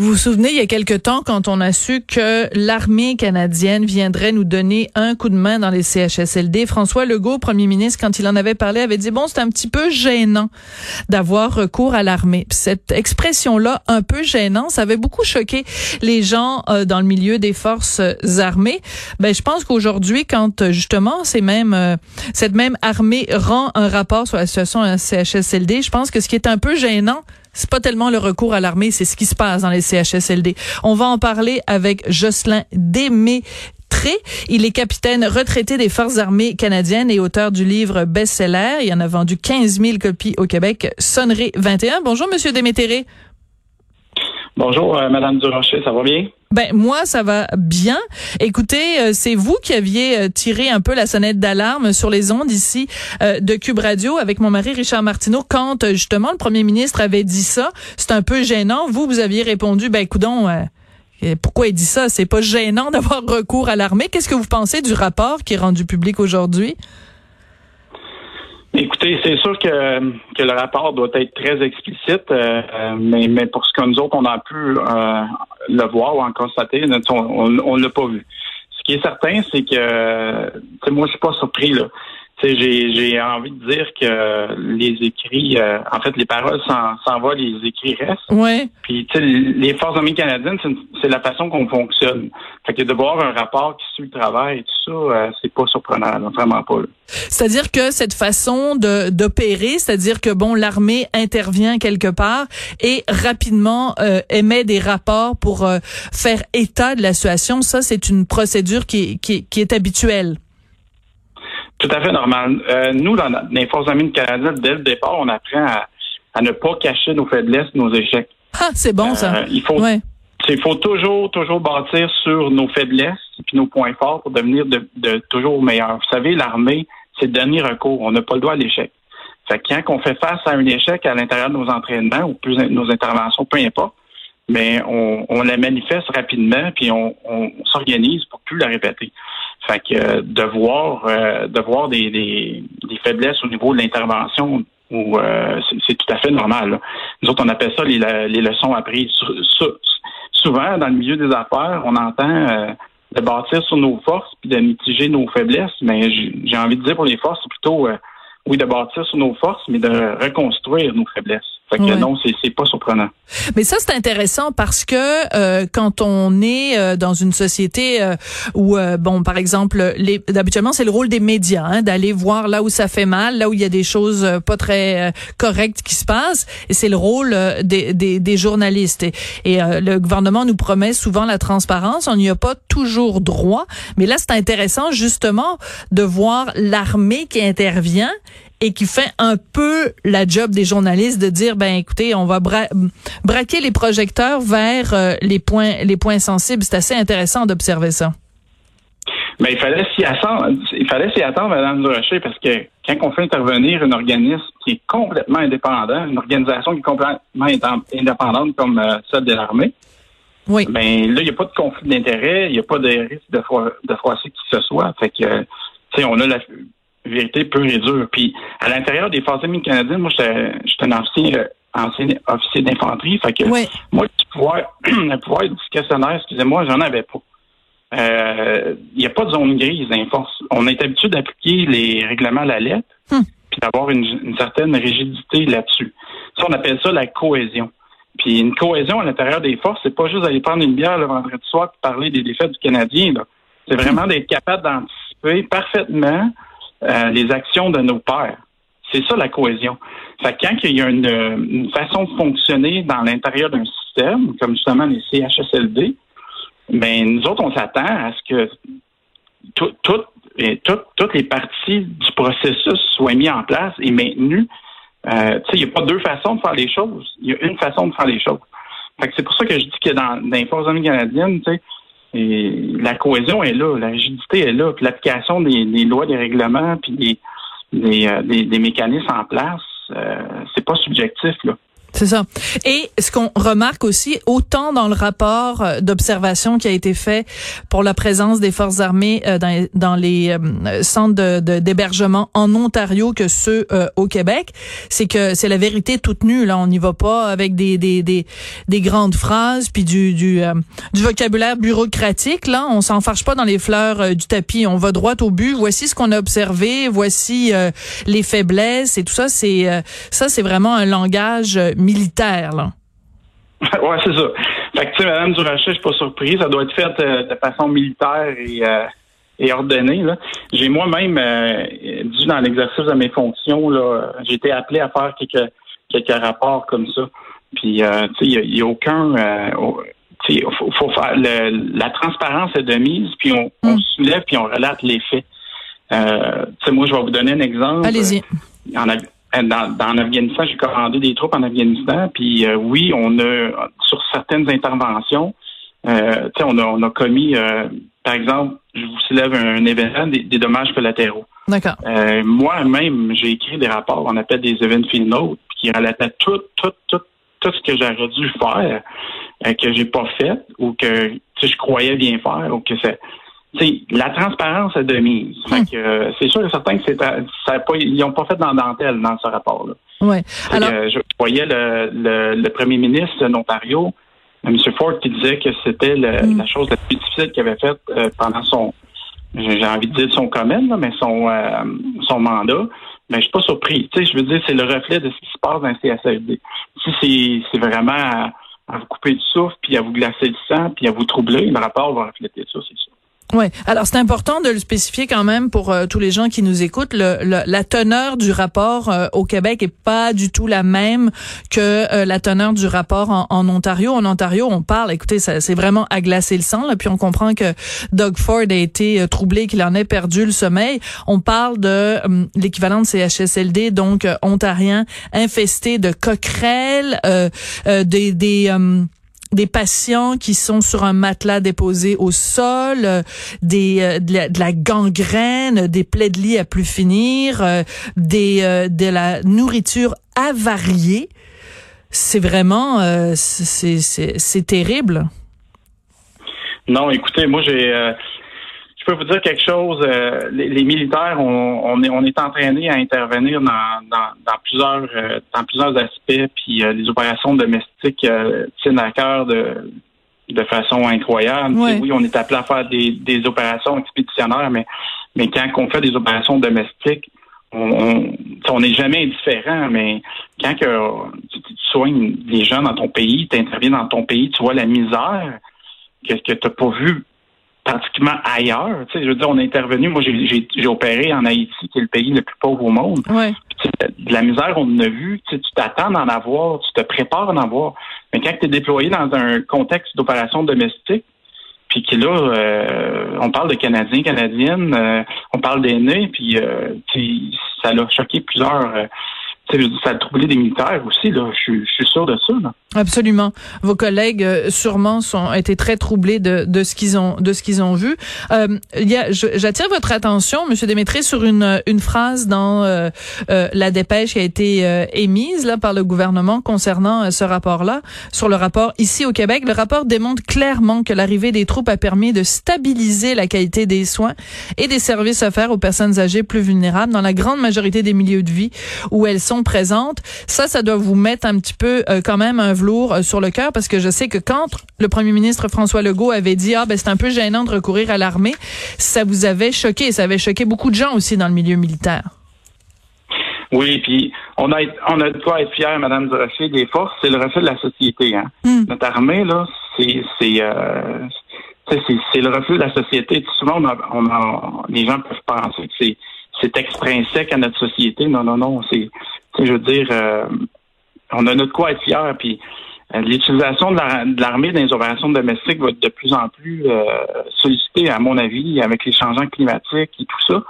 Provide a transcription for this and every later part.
Vous vous souvenez, il y a quelque temps, quand on a su que l'armée canadienne viendrait nous donner un coup de main dans les CHSLD, François Legault, premier ministre, quand il en avait parlé, avait dit, bon, c'est un petit peu gênant d'avoir recours à l'armée. Cette expression-là, un peu gênant, ça avait beaucoup choqué les gens euh, dans le milieu des forces armées. Ben, je pense qu'aujourd'hui, quand justement, c'est même, euh, cette même armée rend un rapport sur la situation à CHSLD, je pense que ce qui est un peu gênant, c'est pas tellement le recours à l'armée, c'est ce qui se passe dans les CHSLD. On va en parler avec Jocelyn Démétré. Il est capitaine retraité des Forces armées canadiennes et auteur du livre best-seller. Il en a vendu 15 000 copies au Québec. Sonnerie 21. Bonjour, Monsieur Démétré. Bonjour, euh, Madame Durocher, ça va bien? Ben moi ça va bien. Écoutez, euh, c'est vous qui aviez euh, tiré un peu la sonnette d'alarme sur les ondes ici de Cube Radio avec mon mari Richard Martineau quand justement le premier ministre avait dit ça. C'est un peu gênant. Vous vous aviez répondu ben coudon pourquoi il dit ça? C'est pas gênant d'avoir recours à l'armée. Qu'est-ce que vous pensez du rapport qui est rendu public aujourd'hui? Écoutez, c'est sûr que, que le rapport doit être très explicite, euh, mais, mais pour ce que nous autres, on a pu euh, le voir ou en constater, on ne l'a pas vu. Ce qui est certain, c'est que moi, je suis pas surpris. Là j'ai envie de dire que les écrits, euh, en fait, les paroles s'en vont, les écrits restent. Ouais. Puis, les forces armées canadiennes, c'est la façon qu'on fonctionne. Fait que de voir un rapport qui suit le travail et tout ça, euh, c'est pas surprenant, vraiment pas. C'est-à-dire que cette façon d'opérer, c'est-à-dire que bon, l'armée intervient quelque part et rapidement euh, émet des rapports pour faire état de la situation, ça, c'est une procédure qui, qui, qui est habituelle. Tout à fait normal. Euh, nous, dans les Forces armées canadiennes, dès le départ, on apprend à, ne pas cacher nos faiblesses, nos échecs. Ah, c'est bon ça. Euh, il faut, il faut toujours, toujours bâtir sur nos faiblesses et nos points forts pour devenir de, toujours meilleurs. Vous savez, l'armée, c'est le dernier recours. On n'a pas le droit à l'échec. Fait que quand on fait face à un échec à l'intérieur de nos entraînements ou plus nos interventions, peu importe, mais on, on la manifeste rapidement puis on, on s'organise pour plus la répéter. Fait que euh, de voir euh, de voir des, des, faiblesses au niveau de l'intervention ou euh, c'est tout à fait normal. Nous autres, on appelle ça les, les leçons apprises. souvent, dans le milieu des affaires, on entend de bâtir sur nos forces puis de mitiger nos faiblesses, mais j'ai envie de dire pour les forces, c'est plutôt oui, de bâtir sur nos forces, mais de reconstruire nos faiblesses. Fait que non, c'est pas surprenant. Mais ça, c'est intéressant parce que euh, quand on est euh, dans une société euh, où, bon, par exemple, les, habituellement, c'est le rôle des médias, hein, d'aller voir là où ça fait mal, là où il y a des choses pas très correctes qui se passent, et c'est le rôle des, des, des, journalistes. Et, et le gouvernement nous promet souvent la transparence, on n'y a pas toujours droit, mais là, c'est intéressant justement de voir l'armée qui intervient et qui fait un peu la job des journalistes de dire ben écoutez on va braquer les projecteurs vers euh, les points les points sensibles c'est assez intéressant d'observer ça mais il fallait s'y attendre il fallait s'y attendre madame Durocher parce que quand on fait intervenir un organisme qui est complètement indépendant une organisation qui est complètement indépendante comme euh, celle de l'armée oui. Ben là, il n'y a pas de conflit d'intérêt, il n'y a pas de risque de, de froisser qui que ce soit. Fait que, tu sais, on a la, vérité pure et dure. Puis à l'intérieur des forces armées canadiennes, moi, j'étais un ancien, euh, ancien officier d'infanterie. Fait que moi, le pouvoir, le pouvoir discrétionnaire, excusez-moi, j'en avais pas. Il euh, n'y a pas de zone grise dans les forces. On est habitué d'appliquer les règlements à la lettre, hmm. puis d'avoir une, une, certaine rigidité là-dessus. Ça, on appelle ça la cohésion. Puis une cohésion à l'intérieur des forces, c'est pas juste d'aller prendre une bière le vendredi soir et parler des défaites du Canadien. C'est vraiment d'être capable d'anticiper parfaitement euh, les actions de nos pères. C'est ça la cohésion. Fait quand il y a une, façon de fonctionner dans l'intérieur d'un système, comme justement les CHSLD, ben nous autres, on s'attend à ce que toutes les parties du processus soient mises en place et maintenues. Euh, il n'y a pas deux façons de faire les choses. Il y a une façon de faire les choses. c'est pour ça que je dis que dans, dans les forces armées canadiennes, tu sais, et la cohésion est là, la rigidité est là, puis l'application des, lois, des règlements, puis des, euh, des, des, mécanismes en place, euh, c'est pas subjectif là. C'est ça. Et ce qu'on remarque aussi, autant dans le rapport euh, d'observation qui a été fait pour la présence des forces armées euh, dans, dans les euh, centres d'hébergement en Ontario que ceux au Québec, c'est que c'est la vérité toute nue. Là, on n'y va pas avec des, des, des, des grandes phrases puis du, du, du vocabulaire bureaucratique. Là, on s'en fâche pas dans les fleurs du tapis. On va droit au but. Voici ce qu'on a observé. Voici les faiblesses et tout ça. C'est ça, c'est vraiment un langage militaire, là. ouais, c'est ça. Fait que, tu sais, Mme Durachet, je suis pas surpris. Ça doit être fait euh, de façon militaire et, euh, et ordonnée, là. J'ai moi-même, euh, dû dans l'exercice de mes fonctions, là, j'ai été appelé à faire quelques, quelques rapports comme ça. Puis, tu sais, il n'y a, aucun... il faut, faire... la transparence est de mise, puis on, on mm. soulève, puis on relate les faits. tu sais, moi, je vais vous donner un exemple. Allez-y. En, euh, dans, dans l'Afghanistan, j'ai commandé des troupes en Afghanistan, puis euh, oui, on a sur certaines interventions, euh, on, a, on a commis, euh, par exemple, je vous soulève un, événement, des, dommages collatéraux. D'accord. Moi-même, j'ai écrit des rapports, on appelle des event field notes, qui relataient tout, tout, tout, tout ce que j'aurais dû faire, que j'ai pas fait, ou que je croyais bien faire, ou que c'est la transparence est de mise. Hmm. Euh, c'est sûr et certain que c'est ça pas, ils n'ont pas fait dans dentelle dans ce rapport-là. Ouais. Alors, je voyais le, le, premier ministre de l'Ontario, M. Ford, qui disait que c'était hmm. la chose la plus difficile qu'il avait faite euh, pendant son, j'ai envie de dire son commun, mais son euh, son mandat. Mais je suis pas surpris. Tu sais, je veux dire, c'est le reflet de ce qui se passe dans le CSFD. Si c'est vraiment à, à, vous couper du souffle, puis à vous glacer le sang, puis à vous troubler, le rapport va refléter ça, c'est sûr. Oui. Alors c'est important de le spécifier quand même pour euh, tous les gens qui nous écoutent. Le, la teneur du rapport euh, au Québec est pas du tout la même que euh, la teneur du rapport en, en, Ontario. En Ontario, on parle, écoutez, c'est vraiment à glacer le sang. Là, puis on comprend que Doug Ford a été troublé, qu'il en ait perdu le sommeil. On parle de l'équivalent de CHSLD, donc ontarien, infesté de coquerelles, des, des des patients qui sont sur un matelas déposé au sol, euh, des euh, de, la, gangrène, des plaies de lit à plus finir, euh, des de la nourriture avariée. C'est vraiment c'est c'est terrible. Non, écoutez, moi j'ai je peux vous dire quelque chose. Euh, les, militaires, on, on, est, on est entraînés à intervenir dans, dans, plusieurs euh, dans plusieurs aspects, puis euh, les opérations domestiques tiennent à cœur de, de façon incroyable. Oui, on est appelé à faire des, des opérations expéditionnaires, mais mais quand on fait des opérations domestiques, on on n'est jamais indifférent, mais quand que, tu, soignes les gens dans ton pays, tu interviens dans ton pays, tu vois la misère que, que tu n'as pas vu pratiquement ailleurs. Tu sais, je veux dire, on est intervenu. Moi, j'ai opéré en Haïti, qui est le pays le plus pauvre au monde. Ouais. de la misère, on en a vu. Tu t'attends d'en avoir, tu te prépares d'en avoir. Mais quand tu es déployé dans un contexte d'opération domestique, puis que là, euh, on parle de Canadiens, Canadiennes, euh, on parle d'aînés, puis euh, ça l'a choqué plusieurs ça a troublé des militaires aussi, là. Je, suis sûr de ça, là. Absolument. Vos collègues euh, sûrement sont été très troublés de, de ce qu'ils ont de ce qu'ils ont vu. Euh, J'attire votre attention, Monsieur Démétré, sur une une phrase dans euh, euh la dépêche qui a été euh, émise là par le gouvernement concernant ce rapport-là, sur le rapport ici au Québec. Le rapport démontre clairement que l'arrivée des troupes a permis de stabiliser la qualité des soins et des services offerts aux personnes âgées plus vulnérables dans la grande majorité des milieux de vie où elles sont présentes. Ça, ça doit vous mettre un petit peu quand même un velours euh, sur le cœur parce que je sais que quand le premier ministre François Legault avait dit ah ben c'est un peu gênant de recourir à l'armée, ça vous avait choqué, ça avait choqué beaucoup de gens aussi dans le milieu militaire. Oui, puis on a on a de quoi être fier, Madame Durocher, des forces, c'est le reflet de la société. Hein. Hmm. Notre armée là, c'est c'est euh, c'est le reflet de la société. Souvent, on on les gens peuvent penser que c'est c'est extrinsèque à notre société. Non, non, non. C'est, je veux dire, euh, on a notre quoi être fier. Puis euh, l'utilisation de l'armée dans les opérations domestiques va être de plus en plus euh, sollicitée, à mon avis, avec les changements climatiques et tout ça.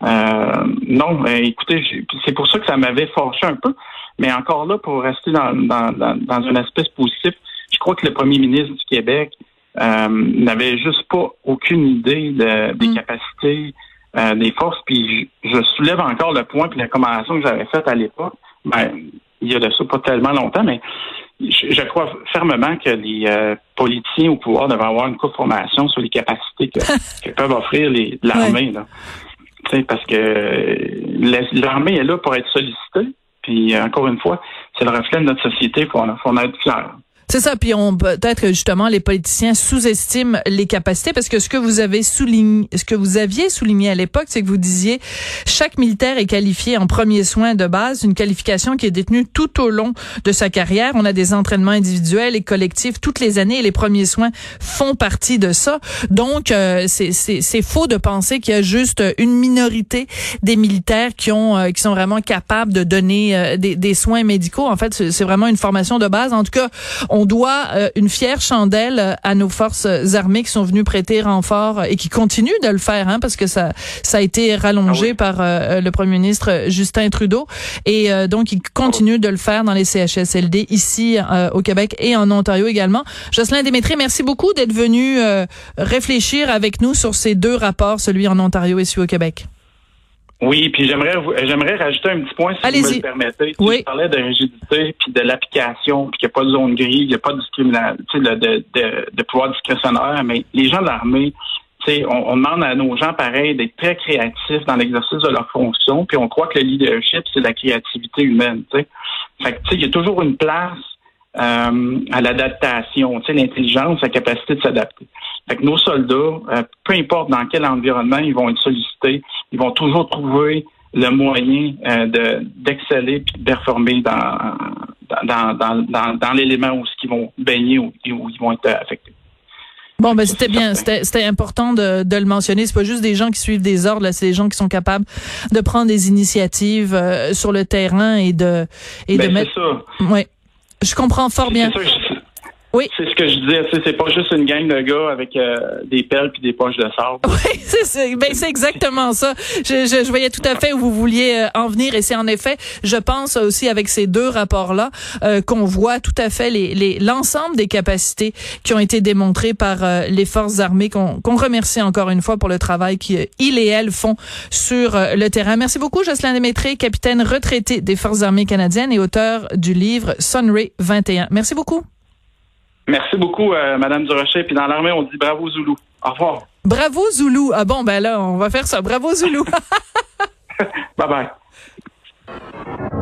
Euh, non, ben, écoutez, c'est pour ça que ça m'avait forché un peu. Mais encore là, pour rester dans, dans, dans, un aspect positif, je crois que le premier ministre du Québec euh, n'avait juste pas aucune idée de, des mm. capacités euh, des forces. Puis je, soulève encore le point puis la commendation que j'avais faite à l'époque. Ben, il y a de ça pas tellement longtemps, mais je, crois fermement que les euh, politiciens au pouvoir devraient avoir une formation sur les capacités que, peuvent offrir l'armée. Ouais. Parce que l'armée est là pour être sollicitée. Puis encore une fois, c'est le reflet de notre société. Il faut, faut en être fier. C'est ça, puis on peut-être justement les politiciens sous-estiment les capacités parce que ce que vous avez souligné, ce que vous aviez souligné à l'époque, c'est que vous disiez chaque militaire est qualifié en premier soin de base, une qualification qui est détenue tout au long de sa carrière. On a des entraînements individuels et collectifs toutes les années et les premiers soins font partie de ça. Donc euh, c'est faux de penser qu'il y a juste une minorité des militaires qui ont euh, qui sont vraiment capables de donner euh, des, des soins médicaux. En fait, c'est vraiment une formation de base. En tout cas, doit euh, une fière chandelle euh, à nos forces armées qui sont venues prêter renfort et qui continuent de le faire, hein, parce que ça, ça a été rallongé ah par euh, le premier ministre Justin Trudeau. Et donc, ils continuent de le faire dans les CHSLD ici au Québec et en Ontario également. Jocelyn Démétré, merci beaucoup d'être venu réfléchir avec nous sur ces deux rapports, celui en Ontario et celui au Québec. Oui, puis j'aimerais j'aimerais rajouter un petit point si vous me le permettez. Oui. Tu parlais de rigidité puis de l'application, puis qu'il n'y a pas de zone grise, il n'y a pas de de, de, de, de, pouvoir discrétionnaire, mais les gens de l'armée, on, on demande à nos gens pareil d'être très créatifs dans l'exercice de leur fonction, puis on croit que le leadership, c'est la créativité humaine. T'sais. Fait que il y a toujours une place euh, à l'adaptation, l'intelligence, la capacité de s'adapter. Fait que nos soldats, euh, peu importe dans quel environnement ils vont être sollicités, ils vont toujours trouver le moyen euh, de d'exceller puis de performer dans dans, dans, dans, dans l'élément où ils vont baigner ou où ils vont être affectés. Bon, ben c'était bien, c'était important de, de le mentionner. C'est pas juste des gens qui suivent des ordres, c'est des gens qui sont capables de prendre des initiatives euh, sur le terrain et de et ben, de mettre. Ça. Oui, je comprends fort bien. Oui. C'est ce que je disais. C'est pas juste une gang de gars avec euh, des pelles puis des poches de sable. Oui, c'est ben, exactement ça. Je, je, je, voyais tout à fait où vous vouliez euh, en venir et c'est en effet, je pense aussi avec ces deux rapports-là euh, qu'on voit tout à fait les l'ensemble des capacités qui ont été démontrées par les forces armées qu'on remercie encore une fois pour le travail qu'ils et elles font sur le terrain. Merci beaucoup Jocelyn Démétré, capitaine retraité des forces armées canadiennes et auteur du livre Sunray 21. Merci beaucoup. Merci beaucoup, euh, Madame Durocher. Puis dans l'armée, on dit bravo Zoulou. Au revoir. Bravo Zoulou. Ah bon, ben là, on va faire ça. Bravo Zoulou. bye bye.